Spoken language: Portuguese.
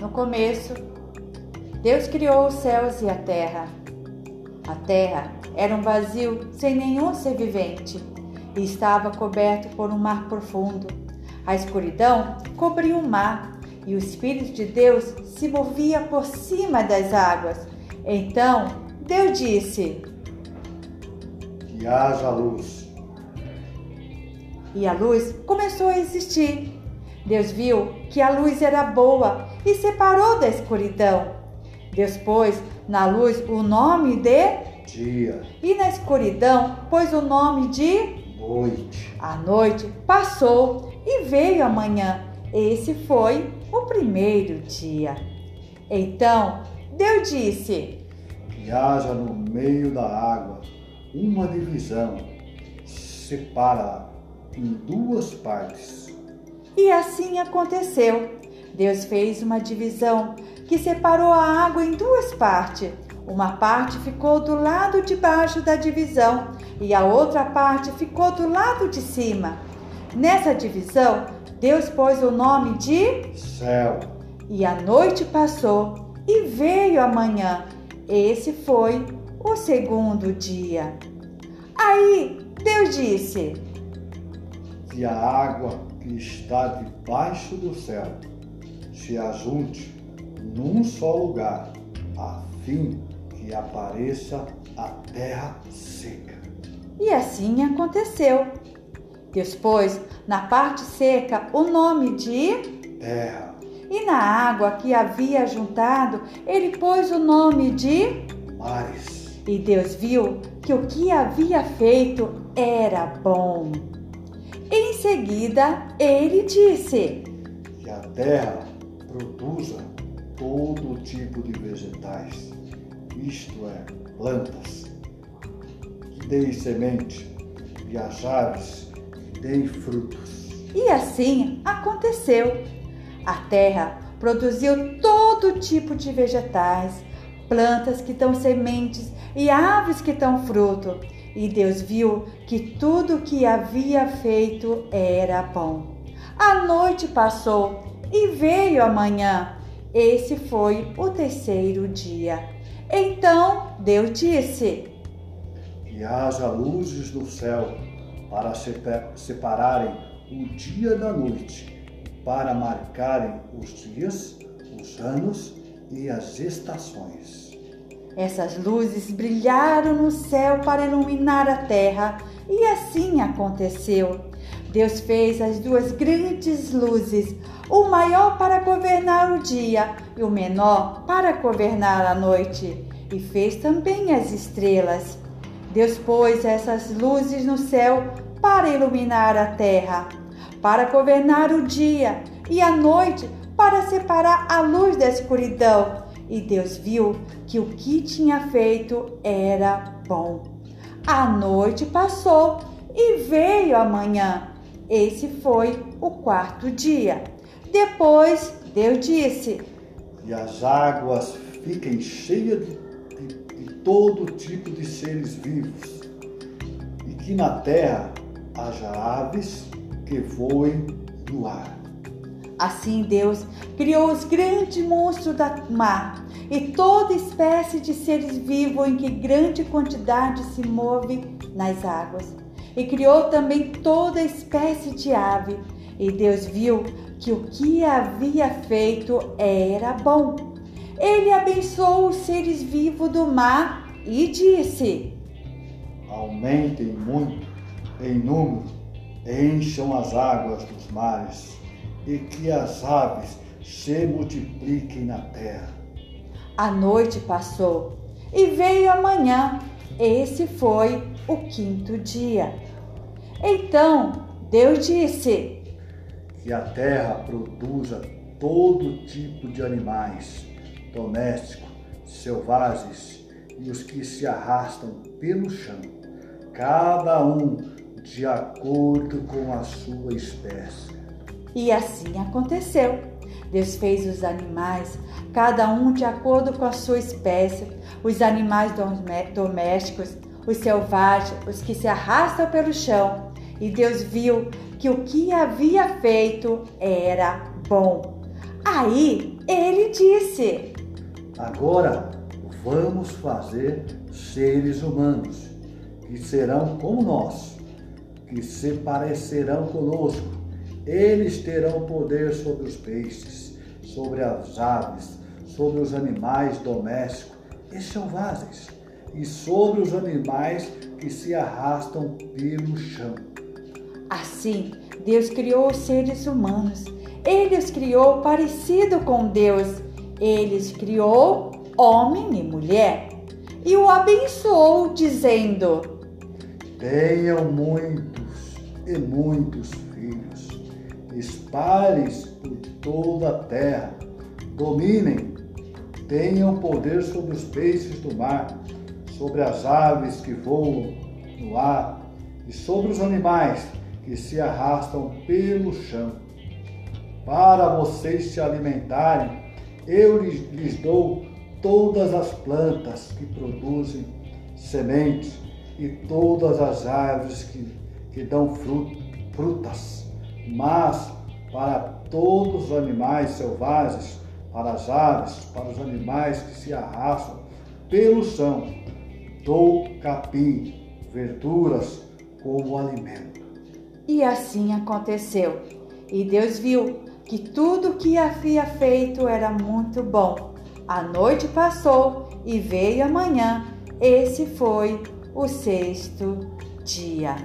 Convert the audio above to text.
No começo, Deus criou os céus e a terra. A terra era um vazio sem nenhum ser vivente e estava coberto por um mar profundo. A escuridão cobria o mar e o Espírito de Deus se movia por cima das águas. Então Deus disse: Que haja luz. E a luz começou a existir. Deus viu que a luz era boa e separou da escuridão. Deus pôs na luz o nome de dia e na escuridão pôs o nome de noite. A noite passou e veio a manhã. Esse foi o primeiro dia. Então Deus disse: Que haja no meio da água uma divisão, separa em duas partes. E assim aconteceu. Deus fez uma divisão que separou a água em duas partes. Uma parte ficou do lado de baixo da divisão e a outra parte ficou do lado de cima. Nessa divisão, Deus pôs o nome de céu. E a noite passou e veio a manhã. Esse foi o segundo dia. Aí Deus disse: Que a água que está debaixo do céu se ajunte num só lugar, a fim que apareça a terra seca. E assim aconteceu. Deus pôs na parte seca o nome de terra. E na água que havia juntado, ele pôs o nome de mares. E Deus viu que o que havia feito era bom. Em seguida, ele disse: Que a terra produza todo tipo de vegetais, isto é, plantas, que deem semente, e as aves que deem frutos. E assim aconteceu. A terra produziu todo tipo de vegetais, plantas que dão sementes e aves que dão fruto. E Deus viu que tudo o que havia feito era bom. A noite passou e veio a manhã. Esse foi o terceiro dia. Então Deus disse: Que haja luzes no céu para separarem o dia da noite, para marcarem os dias, os anos e as estações. Essas luzes brilharam no céu para iluminar a terra, e assim aconteceu. Deus fez as duas grandes luzes, o maior para governar o dia e o menor para governar a noite, e fez também as estrelas. Deus pôs essas luzes no céu para iluminar a terra, para governar o dia e a noite, para separar a luz da escuridão. E Deus viu que o que tinha feito era bom. A noite passou e veio a manhã. Esse foi o quarto dia. Depois Deus disse: E as águas fiquem cheias de, de, de todo tipo de seres vivos, e que na terra haja aves que voem no ar. Assim Deus criou os grandes monstros do mar e toda espécie de seres vivos em que grande quantidade se move nas águas e criou também toda espécie de ave. E Deus viu que o que havia feito era bom. Ele abençoou os seres vivos do mar e disse: Aumentem muito em número, encham as águas dos mares, e que as aves se multipliquem na terra. A noite passou e veio a manhã. Esse foi o quinto dia. Então Deus disse: Que a terra produza todo tipo de animais, domésticos, selvagens e os que se arrastam pelo chão, cada um de acordo com a sua espécie. E assim aconteceu. Deus fez os animais, cada um de acordo com a sua espécie, os animais domésticos, os selvagens, os que se arrastam pelo chão. E Deus viu que o que havia feito era bom. Aí ele disse: Agora vamos fazer seres humanos que serão como nós, que se parecerão conosco. Eles terão poder sobre os peixes, sobre as aves, sobre os animais domésticos e selvagens, e sobre os animais que se arrastam pelo chão. Assim, Deus criou os seres humanos. Ele os criou parecido com Deus. Ele os criou homem e mulher. E o abençoou, dizendo: Tenham muitos e muitos filhos. Espalhem-se por toda a terra. Dominem. Tenham poder sobre os peixes do mar, sobre as aves que voam no ar e sobre os animais que se arrastam pelo chão. Para vocês se alimentarem, eu lhes, lhes dou todas as plantas que produzem sementes e todas as árvores que, que dão frutas. Mas para todos os animais selvagens, para as aves, para os animais que se arrastam pelo chão, dou capim, verduras como alimento. E assim aconteceu. E Deus viu que tudo que havia feito era muito bom. A noite passou e veio a manhã. Esse foi o sexto dia.